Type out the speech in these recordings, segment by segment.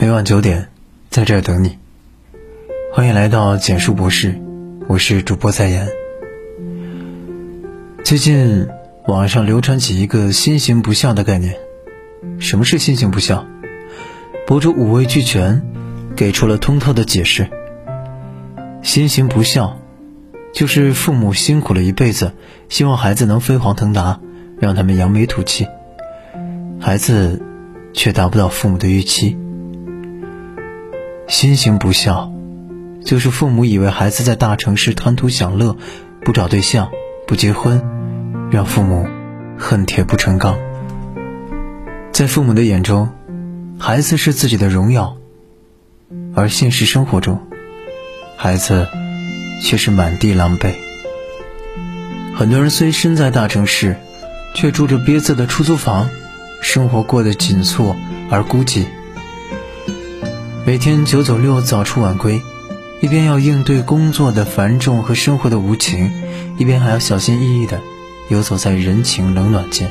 每晚九点，在这儿等你。欢迎来到简述博士，我是主播在言。最近网上流传起一个“心形不孝”的概念。什么是心形不孝？博主五味俱全，给出了通透的解释。心形不孝，就是父母辛苦了一辈子，希望孩子能飞黄腾达，让他们扬眉吐气，孩子却达不到父母的预期。心行不孝，就是父母以为孩子在大城市贪图享乐，不找对象，不结婚，让父母恨铁不成钢。在父母的眼中，孩子是自己的荣耀，而现实生活中，孩子却是满地狼狈。很多人虽身在大城市，却住着憋塞的出租房，生活过得紧促而孤寂。每天九九六早出晚归，一边要应对工作的繁重和生活的无情，一边还要小心翼翼地游走在人情冷暖间。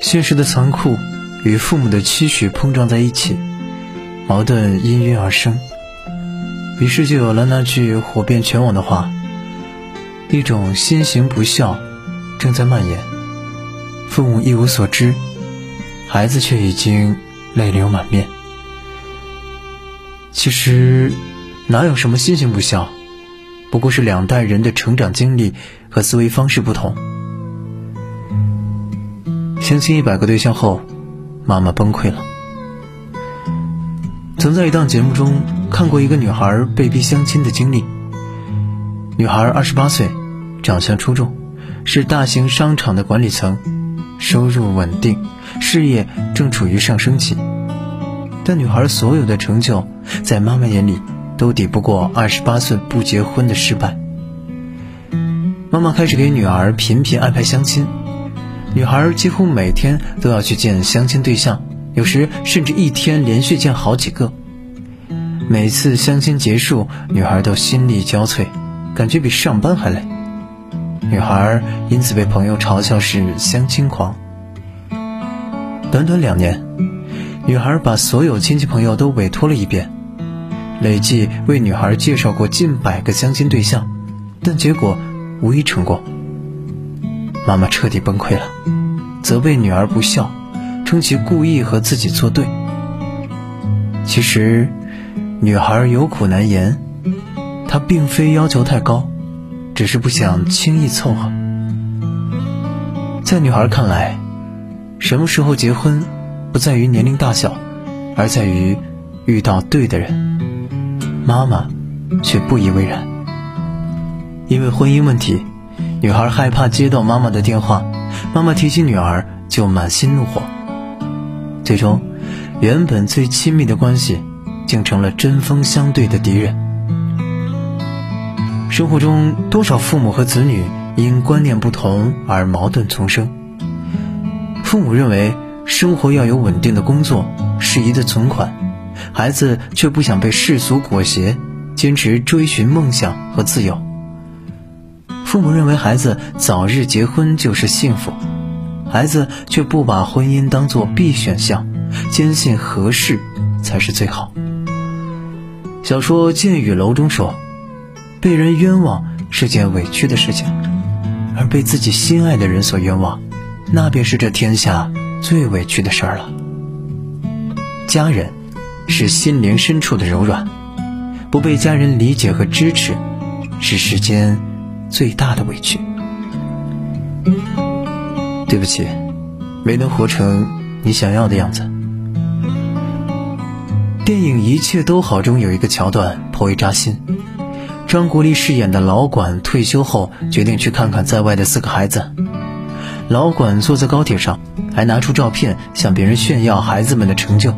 现实的残酷与父母的期许碰撞在一起，矛盾氤氲而生。于是就有了那句火遍全网的话：“一种心行不孝正在蔓延，父母一无所知，孩子却已经泪流满面。”其实，哪有什么心行不孝，不过是两代人的成长经历和思维方式不同。相亲一百个对象后，妈妈崩溃了。曾在一档节目中看过一个女孩被逼相亲的经历。女孩二十八岁，长相出众，是大型商场的管理层，收入稳定，事业正处于上升期。但女孩所有的成就，在妈妈眼里都抵不过二十八岁不结婚的失败。妈妈开始给女儿频频安排相亲，女孩几乎每天都要去见相亲对象，有时甚至一天连续见好几个。每次相亲结束，女孩都心力交瘁，感觉比上班还累。女孩因此被朋友嘲笑是相亲狂。短短两年。女孩把所有亲戚朋友都委托了一遍，累计为女孩介绍过近百个相亲对象，但结果无一成功。妈妈彻底崩溃了，责备女儿不孝，称其故意和自己作对。其实，女孩有苦难言，她并非要求太高，只是不想轻易凑合。在女孩看来，什么时候结婚？不在于年龄大小，而在于遇到对的人。妈妈却不以为然，因为婚姻问题，女孩害怕接到妈妈的电话，妈妈提起女儿就满心怒火。最终，原本最亲密的关系，竟成了针锋相对的敌人。生活中，多少父母和子女因观念不同而矛盾丛生。父母认为。生活要有稳定的工作、适宜的存款，孩子却不想被世俗裹挟，坚持追寻梦想和自由。父母认为孩子早日结婚就是幸福，孩子却不把婚姻当作必选项，坚信合适才是最好。小说《剑雨楼》中说：“被人冤枉是件委屈的事情，而被自己心爱的人所冤枉，那便是这天下。”最委屈的事儿了。家人是心灵深处的柔软，不被家人理解和支持，是世间最大的委屈。对不起，没能活成你想要的样子。电影《一切都好》中有一个桥段颇为扎心：张国立饰演的老管退休后，决定去看看在外的四个孩子。老管坐在高铁上，还拿出照片向别人炫耀孩子们的成就。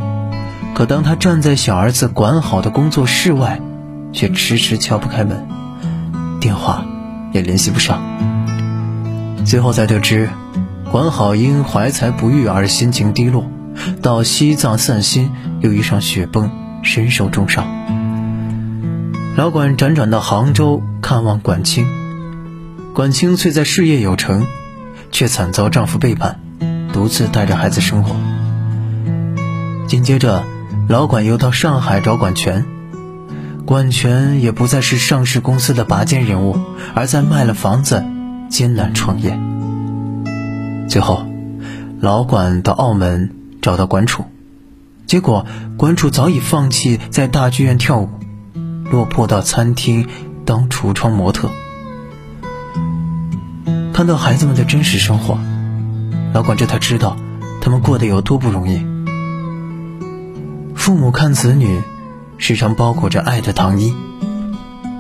可当他站在小儿子管好的工作室外，却迟迟敲不开门，电话也联系不上。最后才得知，管好因怀才不遇而心情低落，到西藏散心，又遇上雪崩，身受重伤。老管辗转到杭州看望管清，管清虽在事业有成。却惨遭丈夫背叛，独自带着孩子生活。紧接着，老管又到上海找管全，管全也不再是上市公司的拔尖人物，而在卖了房子，艰难创业。最后，老管到澳门找到管楚，结果管楚早已放弃在大剧院跳舞，落魄到餐厅当橱窗模特。看到孩子们的真实生活，老管这才知道他们过得有多不容易。父母看子女，时常包裹着爱的糖衣，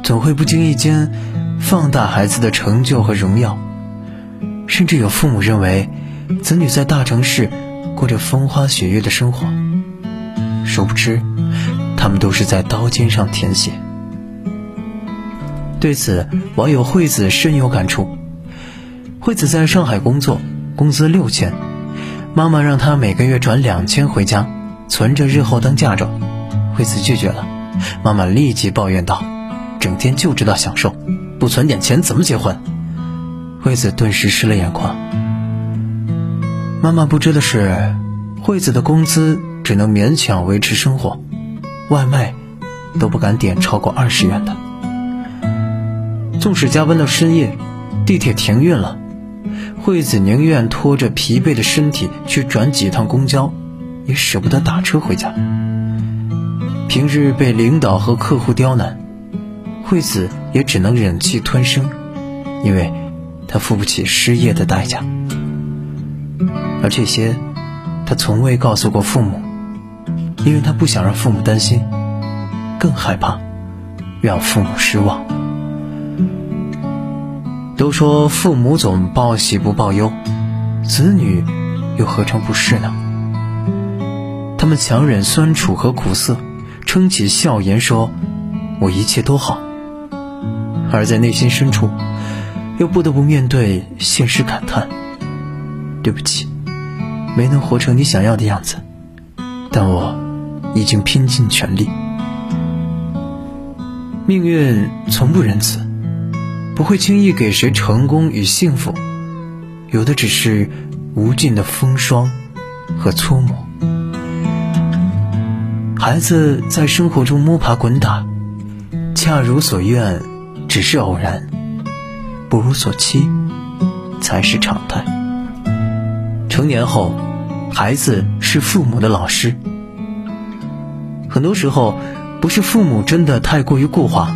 总会不经意间放大孩子的成就和荣耀。甚至有父母认为，子女在大城市过着风花雪月的生活，殊不知，他们都是在刀尖上舔血。对此，网友惠子深有感触。惠子在上海工作，工资六千，妈妈让她每个月转两千回家，存着日后当嫁妆。惠子拒绝了，妈妈立即抱怨道：“整天就知道享受，不存点钱怎么结婚？”惠子顿时湿了眼眶。妈妈不知的是，惠子的工资只能勉强维持生活，外卖都不敢点超过二十元的。纵使加班到深夜，地铁停运了，惠子宁愿拖着疲惫的身体去转几趟公交，也舍不得打车回家。平日被领导和客户刁难，惠子也只能忍气吞声，因为。他付不起失业的代价，而这些，他从未告诉过父母，因为他不想让父母担心，更害怕让父母失望。都说父母总报喜不报忧，子女又何尝不是呢？他们强忍酸楚和苦涩，撑起笑颜说：“我一切都好。”而在内心深处。又不得不面对现实，感叹：“对不起，没能活成你想要的样子，但我已经拼尽全力。”命运从不仁慈，不会轻易给谁成功与幸福，有的只是无尽的风霜和粗磨。孩子在生活中摸爬滚打，恰如所愿，只是偶然。不如所期，才是常态。成年后，孩子是父母的老师。很多时候，不是父母真的太过于固化，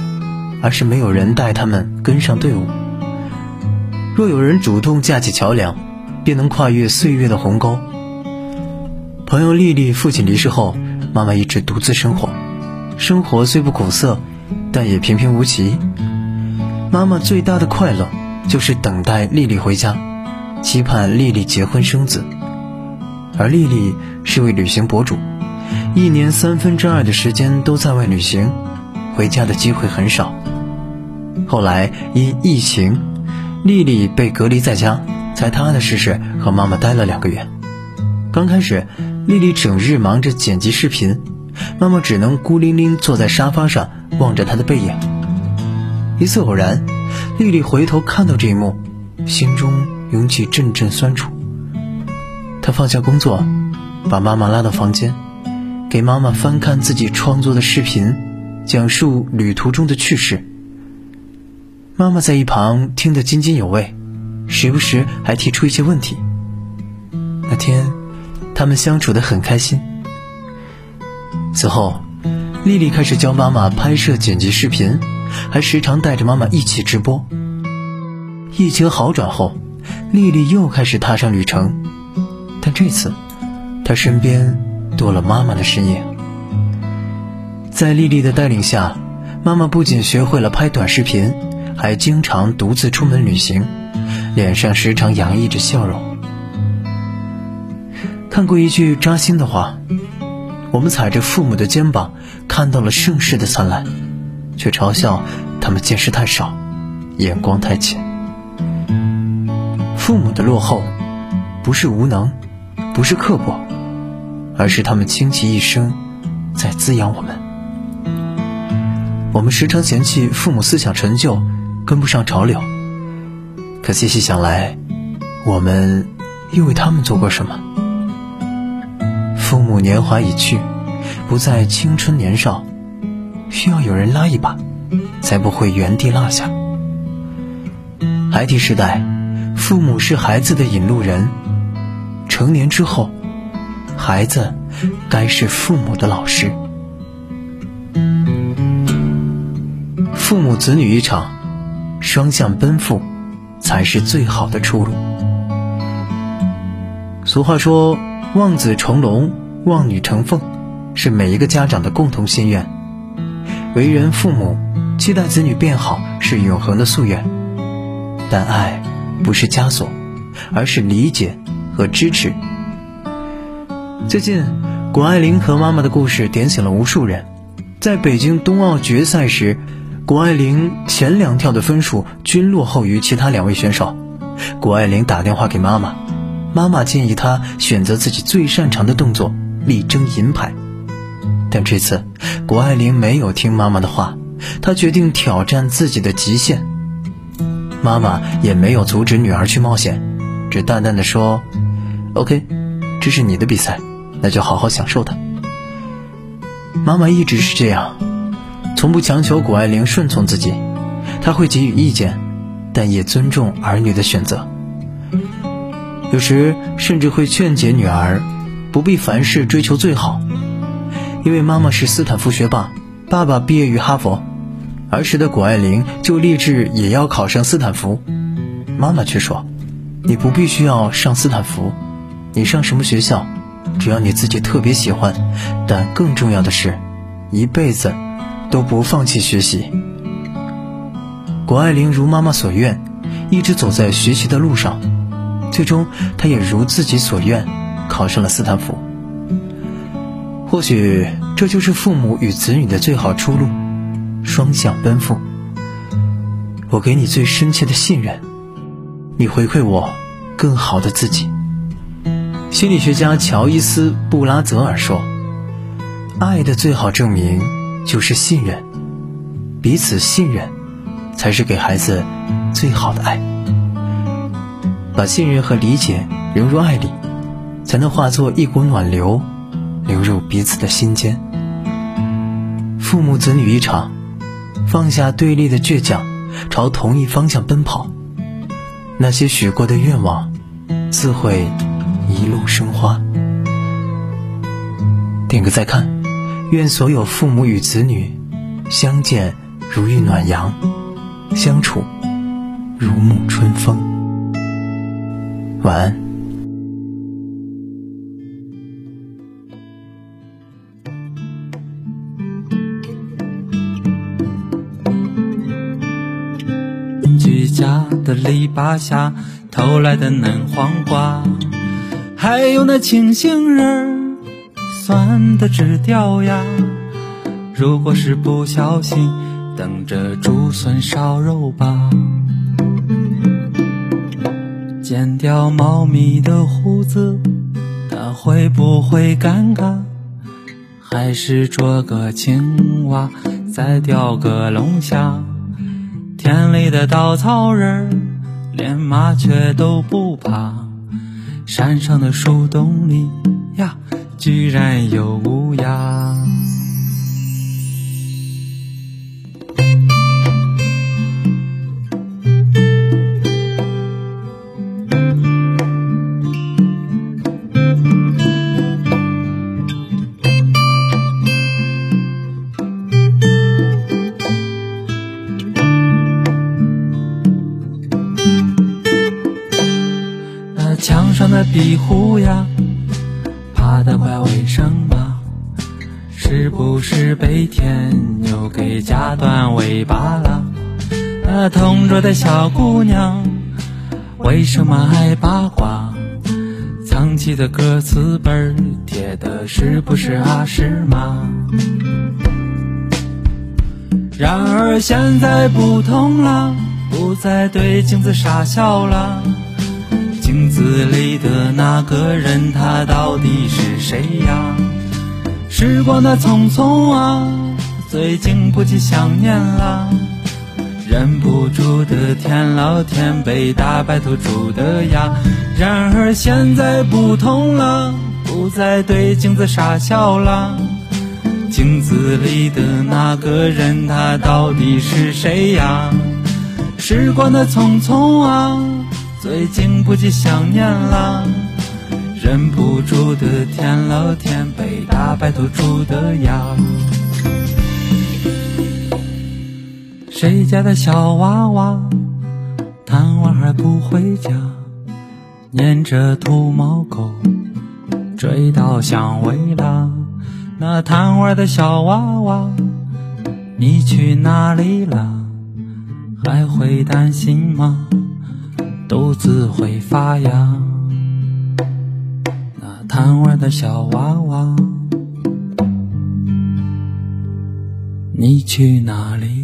而是没有人带他们跟上队伍。若有人主动架起桥梁，便能跨越岁月的鸿沟。朋友丽丽父亲离世后，妈妈一直独自生活，生活虽不苦涩，但也平平无奇。妈妈最大的快乐就是等待丽丽回家，期盼丽丽结婚生子。而丽丽是位旅行博主，一年三分之二的时间都在外旅行，回家的机会很少。后来因疫情，丽丽被隔离在家，才踏踏实实和妈妈待了两个月。刚开始，丽丽整日忙着剪辑视频，妈妈只能孤零零坐在沙发上望着她的背影。一次偶然，丽丽回头看到这一幕，心中涌起阵阵酸楚。她放下工作，把妈妈拉到房间，给妈妈翻看自己创作的视频，讲述旅途中的趣事。妈妈在一旁听得津津有味，时不时还提出一些问题。那天，他们相处得很开心。此后，丽丽开始教妈妈拍摄、剪辑视频。还时常带着妈妈一起直播。疫情好转后，丽丽又开始踏上旅程，但这次，她身边多了妈妈的身影。在丽丽的带领下，妈妈不仅学会了拍短视频，还经常独自出门旅行，脸上时常洋溢着笑容。看过一句扎心的话：“我们踩着父母的肩膀，看到了盛世的灿烂。”却嘲笑他们见识太少，眼光太浅。父母的落后，不是无能，不是刻薄，而是他们倾其一生在滋养我们。我们时常嫌弃父母思想陈旧，跟不上潮流。可细细想来，我们又为他们做过什么？年华已去，不再青春年少，需要有人拉一把，才不会原地落下。孩提时代，父母是孩子的引路人；成年之后，孩子该是父母的老师。父母子女一场，双向奔赴，才是最好的出路。俗话说：“望子成龙，望女成凤”，是每一个家长的共同心愿。为人父母，期待子女变好，是永恒的夙愿。但爱不是枷锁，而是理解和支持。最近，谷爱凌和妈妈的故事点醒了无数人。在北京冬奥决赛时，谷爱凌前两跳的分数均落后于其他两位选手。谷爱凌打电话给妈妈，妈妈建议她选择自己最擅长的动作，力争银牌。但这次，谷爱凌没有听妈妈的话，她决定挑战自己的极限。妈妈也没有阻止女儿去冒险，只淡淡的说：“OK，这是你的比赛，那就好好享受它。”妈妈一直是这样，从不强求谷爱凌顺从自己，她会给予意见，但也尊重儿女的选择。有时甚至会劝解女儿，不必凡事追求最好，因为妈妈是斯坦福学霸，爸爸毕业于哈佛。儿时的谷爱凌就立志也要考上斯坦福，妈妈却说：“你不必须要上斯坦福，你上什么学校，只要你自己特别喜欢。但更重要的是，一辈子都不放弃学习。”谷爱凌如妈妈所愿，一直走在学习的路上，最终她也如自己所愿，考上了斯坦福。或许这就是父母与子女的最好出路。双向奔赴，我给你最深切的信任，你回馈我更好的自己。心理学家乔伊斯·布拉泽尔说：“爱的最好证明就是信任，彼此信任，才是给孩子最好的爱。把信任和理解融入爱里，才能化作一股暖流，流入彼此的心间。父母子女一场。”放下对立的倔强，朝同一方向奔跑，那些许过的愿望，自会一路生花。点个再看，愿所有父母与子女相见如遇暖阳，相处如沐春风。晚安。家的篱笆下偷来的嫩黄瓜，还有那青杏仁儿，酸的直掉牙。如果是不小心，等着竹笋烧肉吧。剪掉猫咪的胡子，它会不会尴尬？还是捉个青蛙，再钓个龙虾？田里的稻草人连麻雀都不怕，山上的树洞里呀，居然有乌鸦。壁虎呀，爬得快为什么？是不是被天牛给夹断尾巴了？那同桌的小姑娘，为什么爱八卦？藏起的歌词本贴的是不是阿诗玛？然而现在不同了，不再对镜子傻笑了。镜子里的那个人，他到底是谁呀？时光的匆匆啊，最近不禁想念啦，忍不住的天老天被大白兔住的牙。然而现在不同了，不再对镜子傻笑了，镜子里的那个人，他到底是谁呀？时光的匆匆啊，最近不禁想念了，忍不住的舔了舔被大白兔住的牙。谁家的小娃娃，贪玩还不回家，撵着土猫狗追到巷尾啦。那贪玩的小娃娃，你去哪里了？还会担心吗？肚子会发痒。那贪玩的小娃娃，你去哪里？